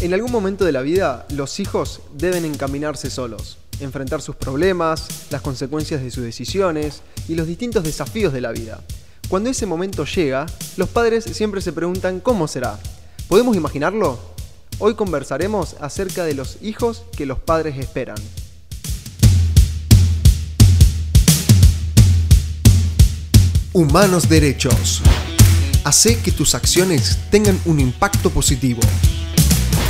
En algún momento de la vida, los hijos deben encaminarse solos, enfrentar sus problemas, las consecuencias de sus decisiones y los distintos desafíos de la vida. Cuando ese momento llega, los padres siempre se preguntan cómo será. ¿Podemos imaginarlo? Hoy conversaremos acerca de los hijos que los padres esperan. Humanos Derechos. Hace que tus acciones tengan un impacto positivo.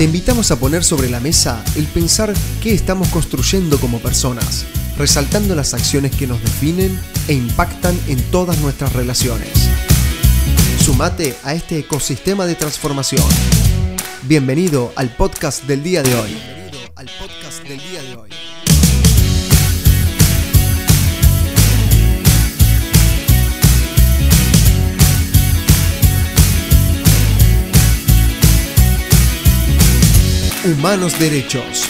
Te invitamos a poner sobre la mesa el pensar qué estamos construyendo como personas, resaltando las acciones que nos definen e impactan en todas nuestras relaciones. Sumate a este ecosistema de transformación. Bienvenido al podcast del día de hoy. Bienvenido al podcast del día de hoy. Humanos Derechos.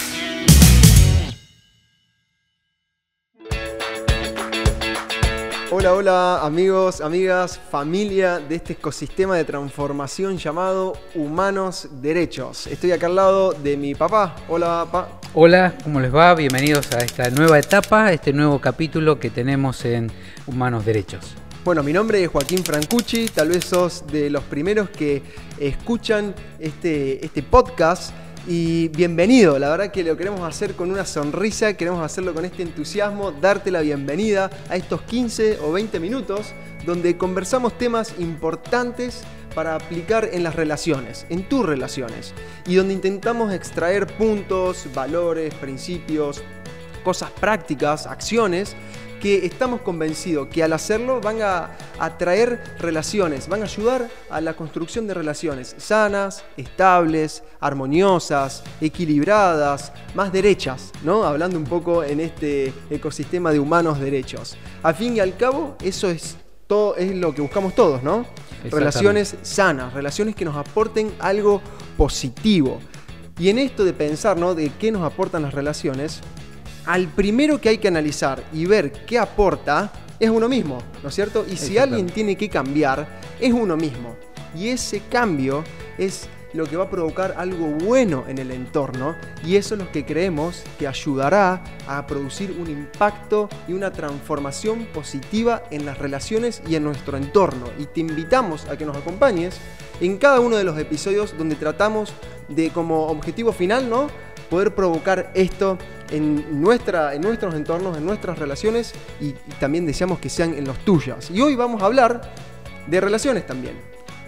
Hola, hola amigos, amigas, familia de este ecosistema de transformación llamado Humanos Derechos. Estoy acá al lado de mi papá. Hola, papá. Hola, ¿cómo les va? Bienvenidos a esta nueva etapa, a este nuevo capítulo que tenemos en Humanos Derechos. Bueno, mi nombre es Joaquín Francucci, tal vez sos de los primeros que escuchan este, este podcast y bienvenido, la verdad que lo queremos hacer con una sonrisa, queremos hacerlo con este entusiasmo, darte la bienvenida a estos 15 o 20 minutos donde conversamos temas importantes para aplicar en las relaciones, en tus relaciones, y donde intentamos extraer puntos, valores, principios, cosas prácticas, acciones que estamos convencidos que al hacerlo van a atraer relaciones, van a ayudar a la construcción de relaciones sanas, estables, armoniosas, equilibradas, más derechas, ¿no? Hablando un poco en este ecosistema de humanos derechos. Al fin y al cabo, eso es todo es lo que buscamos todos, ¿no? Relaciones sanas, relaciones que nos aporten algo positivo. Y en esto de pensar, ¿no? De qué nos aportan las relaciones, al primero que hay que analizar y ver qué aporta es uno mismo, ¿no es cierto? Y si alguien tiene que cambiar, es uno mismo. Y ese cambio es lo que va a provocar algo bueno en el entorno y eso es lo que creemos que ayudará a producir un impacto y una transformación positiva en las relaciones y en nuestro entorno. Y te invitamos a que nos acompañes en cada uno de los episodios donde tratamos de como objetivo final, ¿no? Poder provocar esto en, nuestra, en nuestros entornos, en nuestras relaciones y, también deseamos que sean en los tuyos. Y hoy vamos a hablar de relaciones también.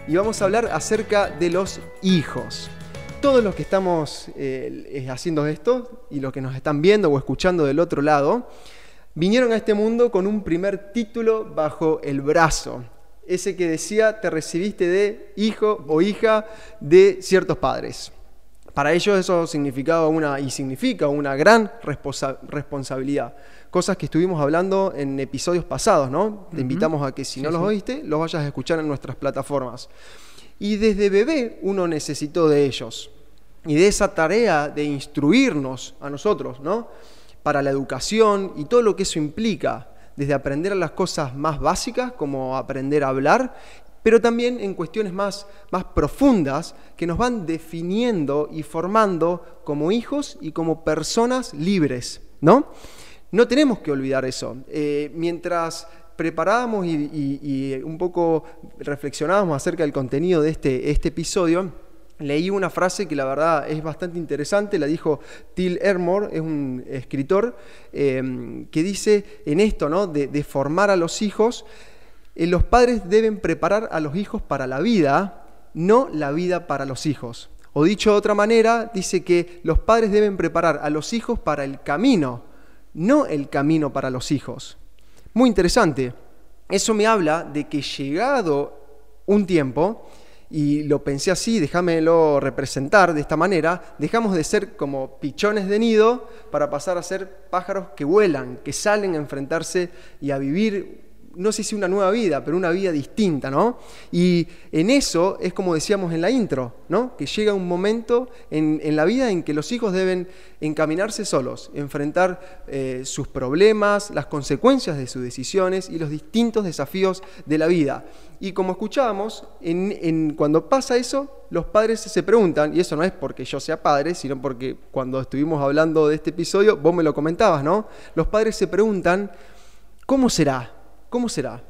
Y vamos a hablar acerca de los hijos. Todos los que estamos eh, haciendo esto y los que nos están viendo o escuchando del otro lado, vinieron a este mundo con un primer título bajo el brazo. Ese que decía, te recibiste de hijo o hija de ciertos padres. Para ellos eso significaba una y significa una gran responsabilidad. Cosas que estuvimos hablando en episodios pasados, ¿no? Te invitamos a que si no los oíste, los vayas a escuchar en nuestras plataformas. Y desde bebé uno necesitó de ellos y de esa tarea de instruirnos a nosotros, ¿no? Para la educación y todo lo que eso implica, desde aprender a las cosas más básicas, como aprender a hablar, pero también en cuestiones más, más profundas que nos van definiendo y formando como hijos y como personas libres, ¿no? No tenemos que olvidar eso. Eh, mientras preparábamos y, un poco reflexionábamos acerca del contenido de este, este episodio, leí una frase que la verdad es bastante interesante, la dijo Till Ermore, es un escritor, eh, que dice en esto, ¿no? de formar a los hijos, eh, los padres deben preparar a los hijos para la vida, no la vida para los hijos. O dicho de otra manera, dice que los padres deben preparar a los hijos para el camino, no el camino para los hijos. Muy interesante. Eso me habla de que llegado un tiempo, y lo pensé así, déjamelo representar de esta manera, dejamos de ser como pichones de nido para pasar a ser pájaros que vuelan, que salen a enfrentarse y a vivir no sé si una nueva vida, pero una vida distinta, ¿no? Y en eso es como decíamos en la intro, ¿no? Que llega un momento en, la vida en que los hijos deben encaminarse solos, enfrentar eh, sus problemas, las consecuencias de sus decisiones y los distintos desafíos de la vida. Y como escuchábamos, en, cuando pasa eso, los padres se preguntan, y eso no es porque yo sea padre, sino porque cuando estuvimos hablando de este episodio, vos me lo comentabas, ¿no? Los padres se preguntan, ¿cómo será? ¿Cómo será?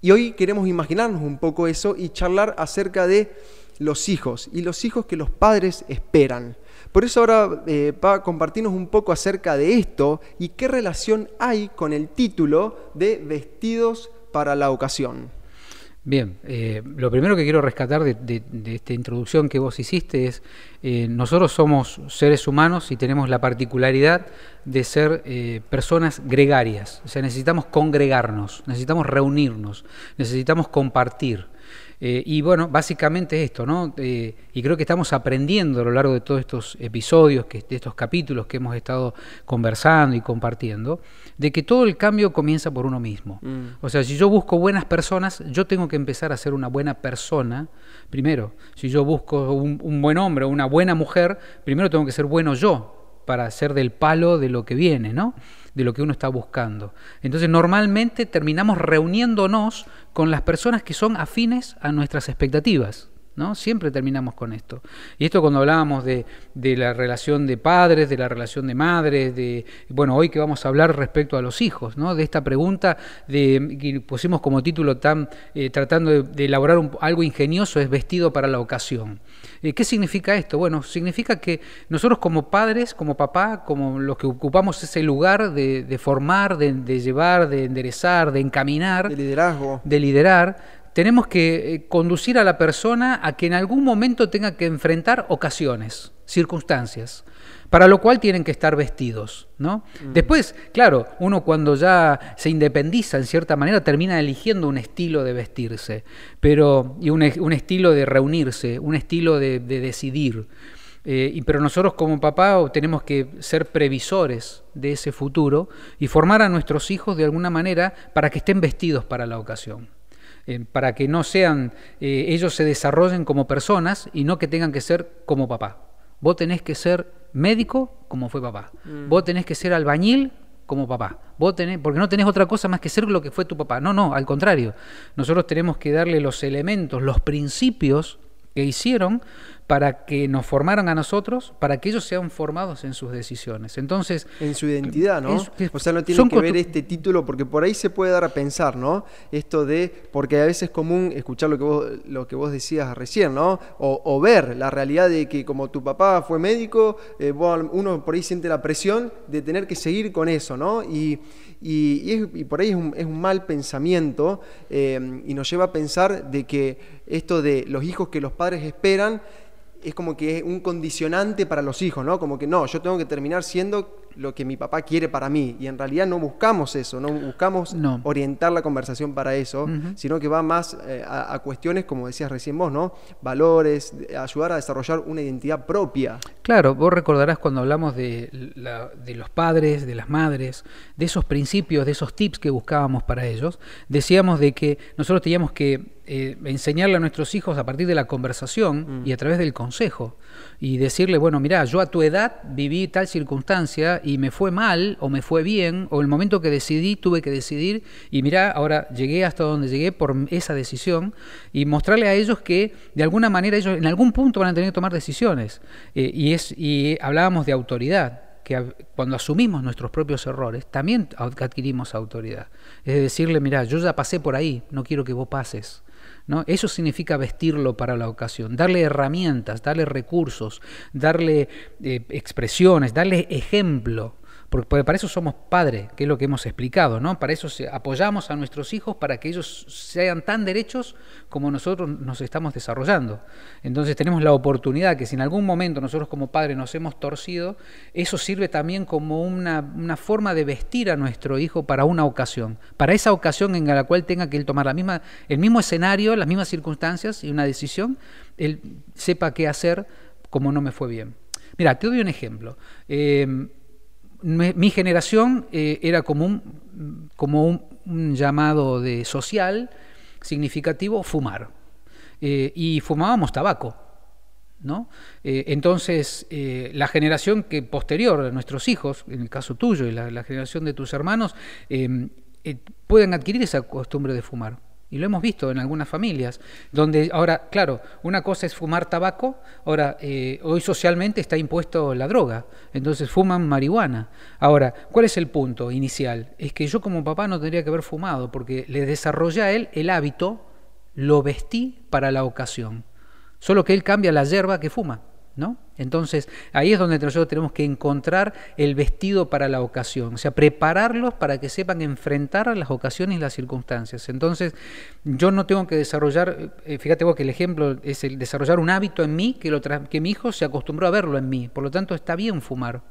Y hoy queremos imaginarnos un poco eso y charlar acerca de los hijos y los hijos que los padres esperan. Por eso ahora eh, a compartirnos un poco acerca de esto y qué relación hay con el título de Vestidos para la ocasión. Bien, eh, lo primero que quiero rescatar de, esta introducción que vos hiciste es, eh, nosotros somos seres humanos y tenemos la particularidad de ser eh, personas gregarias, o sea, necesitamos congregarnos, necesitamos reunirnos, necesitamos compartir. Eh, y bueno, básicamente esto, ¿no? Eh, y creo que estamos aprendiendo a lo largo de todos estos episodios, que, de estos capítulos que hemos estado conversando y compartiendo, de que todo el cambio comienza por uno mismo. Mm. O sea, si yo busco buenas personas, yo tengo que empezar a ser una buena persona primero. Si yo busco un, un buen hombre o una buena mujer, primero tengo que ser bueno yo para ser del palo de lo que viene, ¿no? de lo que uno está buscando. Entonces normalmente terminamos reuniéndonos con las personas que son afines a nuestras expectativas. ¿No? Siempre terminamos con esto. Y esto cuando hablábamos de, la relación de padres, de la relación de madres, de bueno, hoy que vamos a hablar respecto a los hijos, ¿no? De esta pregunta de que pusimos como título tan eh, tratando de, elaborar algo ingenioso es vestido para la ocasión. Eh, ¿Qué significa esto? Bueno, significa que nosotros como padres, como papá, como los que ocupamos ese lugar de, formar, de, llevar, de enderezar, de encaminar, de liderazgo, de liderar, tenemos que eh, conducir a la persona a que en algún momento tenga que enfrentar ocasiones, circunstancias para lo cual tienen que estar vestidos. ¿no? Mm. Después, claro, uno cuando ya se independiza en cierta manera termina eligiendo un estilo de vestirse, pero, y un, estilo de reunirse, un estilo de, decidir. Eh, y, pero nosotros como papá tenemos que ser previsores de ese futuro y formar a nuestros hijos de alguna manera para que estén vestidos para la ocasión. Eh, para que no sean, eh, ellos se desarrollen como personas y no que tengan que ser como papá. Vos tenés que ser médico como fue papá. Mm. Vos tenés que ser albañil como papá. Vos tenés, porque no tenés otra cosa más que ser lo que fue tu papá. No, no, al contrario. Nosotros tenemos que darle los elementos, los principios que hicieron para que nos formaran a nosotros, para que ellos sean formados en sus decisiones. Entonces, en su identidad, ¿no? o sea, no tiene que ver este título porque por ahí se puede dar a pensar, ¿no? Esto de porque a veces es común escuchar lo que vos lo que vos decías recién, ¿no? O, ver la realidad de que como tu papá fue médico, eh, uno por ahí siente la presión de tener que seguir con eso, ¿no? Y, y, por ahí es un, es un mal pensamiento eh, y nos lleva a pensar de que esto de los hijos que los padres esperan es como que es un condicionante para los hijos, ¿no? Como que no, yo tengo que terminar siendo lo que mi papá quiere para mí. Y en realidad no buscamos eso, no buscamos orientar la conversación para eso, sino que va más eh, a, cuestiones, como decías recién vos, ¿no? Valores, ayudar a desarrollar una identidad propia. Claro, vos recordarás cuando hablamos de, de los padres, de las madres, de esos principios, de esos tips que buscábamos para ellos, decíamos de que nosotros teníamos que eh, enseñarle a nuestros hijos a partir de la conversación mm. y a través del consejo y decirle, bueno, mira, yo a tu edad viví tal circunstancia y me fue mal o me fue bien, o el momento que decidí tuve que decidir y mira, ahora llegué hasta donde llegué por esa decisión y mostrarle a ellos que de alguna manera ellos en algún punto van a tener que tomar decisiones. Eh, y, es, y hablábamos de autoridad que cuando asumimos nuestros propios errores, también adquirimos autoridad. Es decirle, mira, yo ya pasé por ahí, no quiero que vos pases. ¿No? Eso significa vestirlo para la ocasión, darle herramientas, darle recursos, darle eh, expresiones, darle ejemplo porque para eso somos padres, que es lo que hemos explicado, ¿no? Para eso apoyamos a nuestros hijos para que ellos sean tan derechos como nosotros nos estamos desarrollando. Entonces tenemos la oportunidad que si en algún momento nosotros como padres nos hemos torcido, eso sirve también como una, forma de vestir a nuestro hijo para una ocasión, para esa ocasión en la cual tenga que él tomar la misma, el mismo escenario, las mismas circunstancias y una decisión, él sepa qué hacer como no me fue bien. Mira, te doy un ejemplo. Eh, mi generación eh, era como un, como un llamado de social significativo fumar. Eh, y fumábamos tabaco. ¿no? Eh, entonces, la generación que posterior nuestros hijos, en el caso tuyo y la, generación de tus hermanos, pueden adquirir esa costumbre de fumar. Y lo hemos visto en algunas familias, donde ahora, claro, una cosa es fumar tabaco, ahora, hoy socialmente está impuesto la droga, entonces fuman marihuana. Ahora, ¿cuál es el punto inicial? Es que yo como papá no tendría que haber fumado, porque le desarrollé a él el hábito lo vestí para la ocasión. Solo que él cambia la hierba que fuma, ¿no? Entonces, ahí es donde nosotros tenemos que encontrar el vestido para la ocasión, o sea, prepararlos para que sepan enfrentar las ocasiones y las circunstancias. Entonces, yo no tengo que desarrollar, eh, fíjate vos que el ejemplo es el desarrollar un hábito en mí que, lo que mi hijo se acostumbró a verlo en mí, por lo tanto está bien fumar.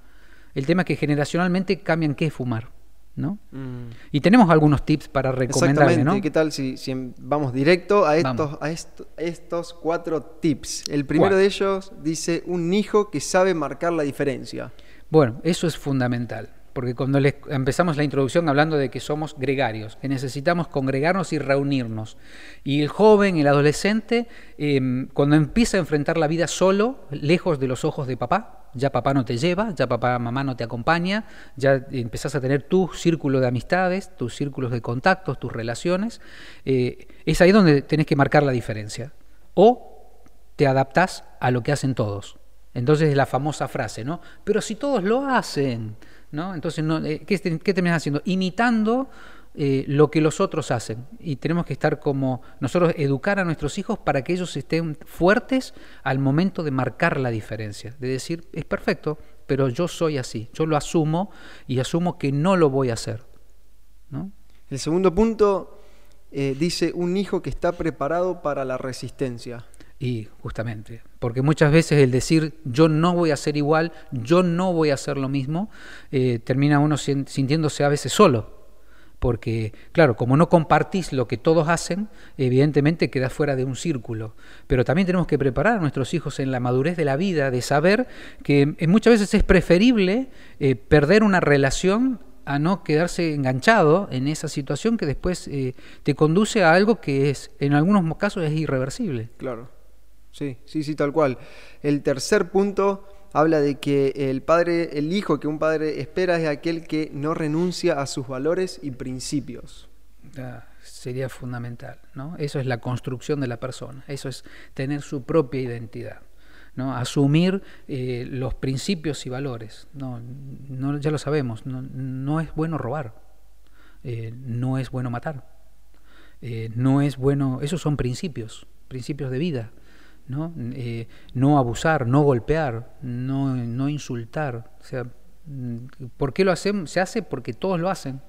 El tema es que generacionalmente cambian qué es fumar. ¿No? Mm. Y tenemos algunos tips para recomendarle, ¿no? ¿Qué tal si, vamos directo a estos, a estos cuatro tips? El primero de ellos dice un hijo que sabe marcar la diferencia. Bueno, eso es fundamental. Porque cuando empezamos la introducción hablando de que somos gregarios, que necesitamos congregarnos y reunirnos. Y el joven, el adolescente, em, cuando empieza a enfrentar la vida solo, lejos de los ojos de papá, ya papá no te lleva, ya papá, mamá no te acompaña, ya empezás a tener tu círculo de amistades, tus círculos de contactos, tus relaciones, eh, es ahí donde tenés que marcar la diferencia. O te adaptás a lo que hacen todos. Entonces es la famosa frase, ¿no? Pero si todos lo hacen, ¿no? Entonces, no, eh, ¿qué, ¿qué haciendo? Imitando eh, lo que los otros hacen. Y tenemos que estar como nosotros, educar a nuestros hijos para que ellos estén fuertes al momento de marcar la diferencia. De decir, es perfecto, pero yo soy así. Yo lo asumo y asumo que no lo voy a hacer. ¿no? El segundo punto eh, dice un hijo que está preparado para la resistencia. Y justamente, porque muchas veces el decir yo no voy a ser igual, yo no voy a hacer lo mismo, eh, termina uno sintiéndose a veces solo porque, claro, como no compartís lo que todos hacen, evidentemente quedás fuera de un círculo. Pero también tenemos que preparar a nuestros hijos en la madurez de la vida, de saber que eh, muchas veces es preferible eh, perder una relación a no quedarse enganchado en esa situación que después eh, te conduce a algo que es, en algunos casos, es irreversible. Claro, sí, sí, sí, tal cual. El tercer punto habla de que el padre, el hijo que un padre espera es aquel que no renuncia a sus valores y principios. Ah, sería fundamental, ¿no? Eso es la construcción de la persona, eso es tener su propia identidad. ¿no? asumir eh, los principios y valores. No, no ya lo sabemos, no, no es bueno robar, eh, no es bueno matar, eh, no es bueno, esos son principios, principios de vida. ¿No? Eh, no abusar, no golpear, no, no insultar. O sea, mm, ¿por qué lo hacemos? Se hace porque todos lo hacen.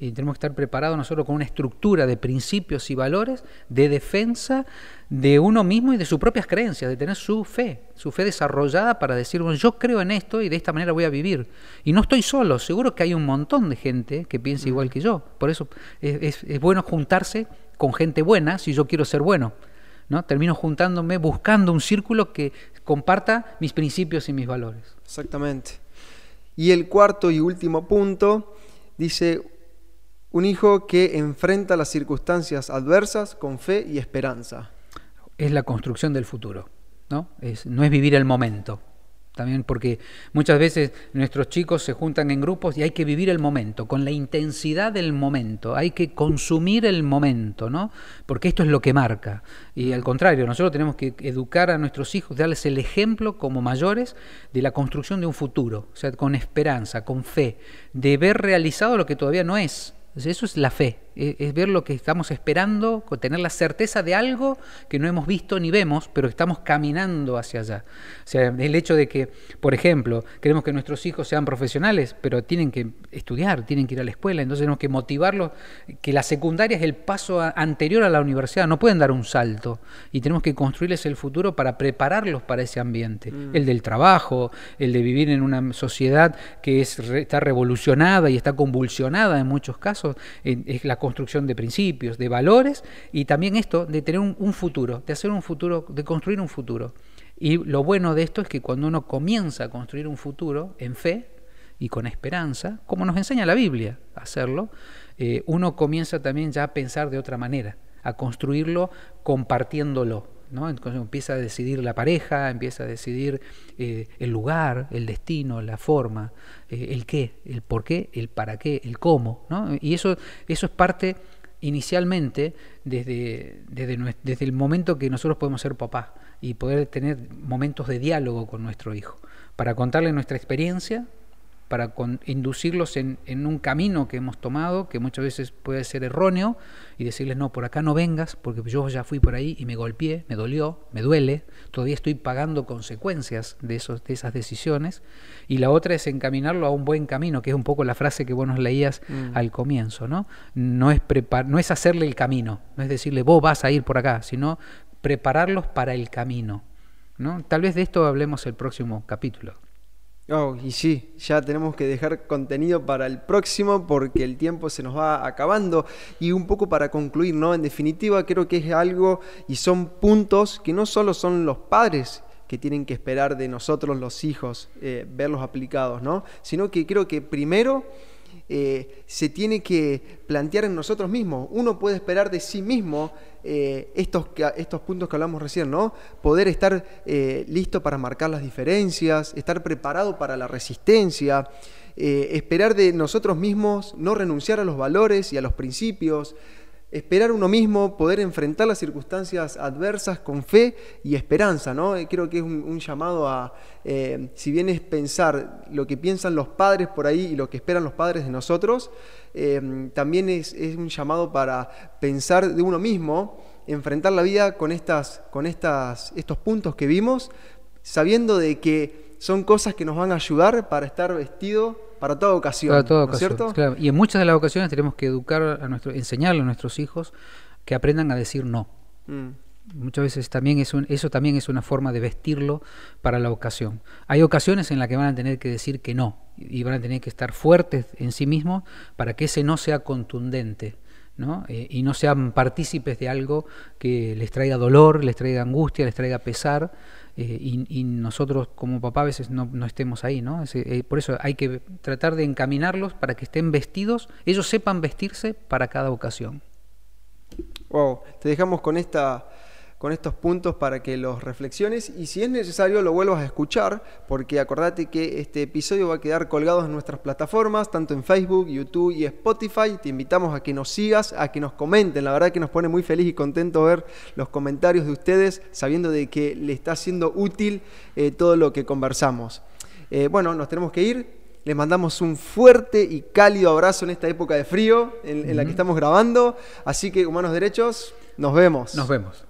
Y tenemos que estar preparados nosotros con una estructura de principios y valores de defensa de uno mismo y de sus propias creencias, de tener su fe, su fe desarrollada para decir, bueno, yo creo en esto y de esta manera voy a vivir. Y no estoy solo, seguro que hay un montón de gente que piensa igual que yo. Por eso es, es bueno juntarse con gente buena si yo quiero ser bueno. ¿No? Termino juntándome buscando un círculo que comparta mis principios y mis valores. Exactamente. Y el cuarto y último punto dice un hijo que enfrenta las circunstancias adversas con fe y esperanza. Es la construcción del futuro, ¿no? Es, no es vivir el momento, también porque muchas veces nuestros chicos se juntan en grupos y hay que vivir el momento, con la intensidad del momento, hay que consumir el momento, ¿no? Porque esto es lo que marca. Y al contrario, nosotros tenemos que educar a nuestros hijos, darles el ejemplo como mayores de la construcción de un futuro, o sea, con esperanza, con fe, de ver realizado lo que todavía no es, eso es la fe, e, es ver lo que estamos esperando, tener la certeza de algo que no hemos visto ni vemos, pero estamos caminando hacia allá. O sea, el hecho de que, por ejemplo, queremos que nuestros hijos sean profesionales, pero tienen que estudiar, tienen que ir a la escuela, entonces tenemos que motivarlos, que la secundaria es el paso anterior a la universidad, no pueden dar un salto, y tenemos que construirles el futuro para prepararlos para ese ambiente, mm. el del trabajo, el de vivir en una sociedad que es, está revolucionada y está convulsionada en muchos casos es la construcción de principios, de valores y también esto de tener un, futuro, de hacer un futuro, de construir un futuro. Y lo bueno de esto es que cuando uno comienza a construir un futuro en fe y con esperanza, como nos enseña la Biblia a hacerlo, eh, uno comienza también ya a pensar de otra manera, a construirlo compartiéndolo. ¿No? Entonces empieza a decidir la pareja, empieza a decidir eh, el lugar, el destino, la forma, eh, el qué, el por qué, el para qué, el cómo. ¿no? Y eso, eso es parte inicialmente desde, desde, desde el momento que nosotros podemos ser papá y poder tener momentos de diálogo con nuestro hijo, para contarle nuestra experiencia, para inducirlos en, un camino que hemos tomado, que muchas veces puede ser erróneo, y decirles, no, por acá no vengas, porque yo ya fui por ahí y me golpeé, me dolió, me duele, todavía estoy pagando consecuencias de, esos, de esas decisiones. Y la otra es encaminarlo a un buen camino, que es un poco la frase que vos nos leías mm. al comienzo, ¿no? No es, no es hacerle el camino, no es decirle, vos vas a ir por acá, sino prepararlos para el camino. ¿no? Tal vez de esto hablemos el próximo capítulo. Oh, y sí, ya tenemos que dejar contenido para el próximo porque el tiempo se nos va acabando. Y un poco para concluir, ¿no? En definitiva, creo que es algo y son puntos que no solo son los padres que tienen que esperar de nosotros los hijos eh, verlos aplicados, ¿no? Sino que creo que primero eh, se tiene que plantear en nosotros mismos. Uno puede esperar de sí mismo eh, estos, estos puntos que hablamos recién, ¿no? Poder estar eh, listo para marcar las diferencias, estar preparado para la resistencia, esperar de nosotros mismos no renunciar a los valores y a los principios, esperar uno mismo, poder enfrentar las circunstancias adversas con fe y esperanza, ¿no? Creo que es un, llamado a, si bien es pensar lo que piensan los padres por ahí y lo que esperan los padres de nosotros, Em, también es, un llamado para pensar de uno mismo, enfrentar la vida con, estas, con estas, estos puntos que vimos, sabiendo de que son cosas que nos van a ayudar para estar vestido para toda ocasión. Para toda ocasión, ¿cierto? Y en muchas de las ocasiones tenemos que educar a nuestro, enseñarle a nuestros hijos que aprendan a decir no. Mm. Muchas veces también es eso también es una forma de vestirlo para la ocasión. Hay ocasiones en las que van a tener que decir que no y van a tener que estar fuertes en sí mismos para que ese no sea contundente. ¿No? Eh, y no sean partícipes de algo que les traiga dolor, les traiga angustia, les traiga pesar, eh, y, nosotros como papá a veces no, estemos ahí. ¿no? Eh, por eso hay que tratar de encaminarlos para que estén vestidos, ellos sepan vestirse para cada ocasión. Wow, te dejamos con esta con estos puntos para que los reflexiones y si es necesario lo vuelvas a escuchar, porque acordate que este episodio va a quedar colgado en nuestras plataformas, tanto en Facebook, YouTube y Spotify. Te invitamos a que nos sigas, a que nos comenten. La verdad que nos pone muy feliz y contento ver los comentarios de ustedes, sabiendo de que le está siendo útil eh, todo lo que conversamos. Eh, bueno, nos tenemos que ir. Les mandamos un fuerte y cálido abrazo en esta época de frío en, en la que estamos grabando. Así que, humanos derechos, nos vemos. Nos vemos.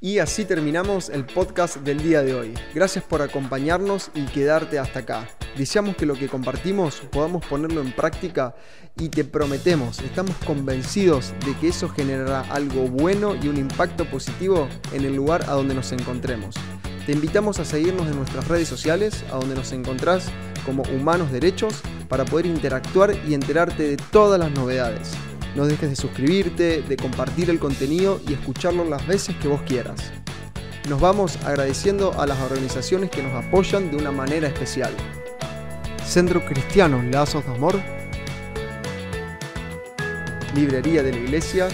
Y así terminamos el podcast del día de hoy. Gracias por acompañarnos y quedarte hasta acá. Deseamos que lo que compartimos podamos ponerlo en práctica y te prometemos, estamos convencidos de que eso generará algo bueno y un impacto positivo en el lugar a donde nos encontremos. Te invitamos a seguirnos en nuestras redes sociales, a donde nos encontrás como Humanos Derechos, para poder interactuar y enterarte de todas las novedades. No dejes de suscribirte, de compartir el contenido y escucharlo las veces que vos quieras. Nos vamos agradeciendo a las organizaciones que nos apoyan de una manera especial. Centro Cristiano Lazos de Amor, Librería de la Iglesia,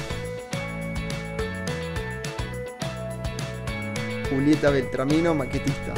Julieta Beltramino, maquetista.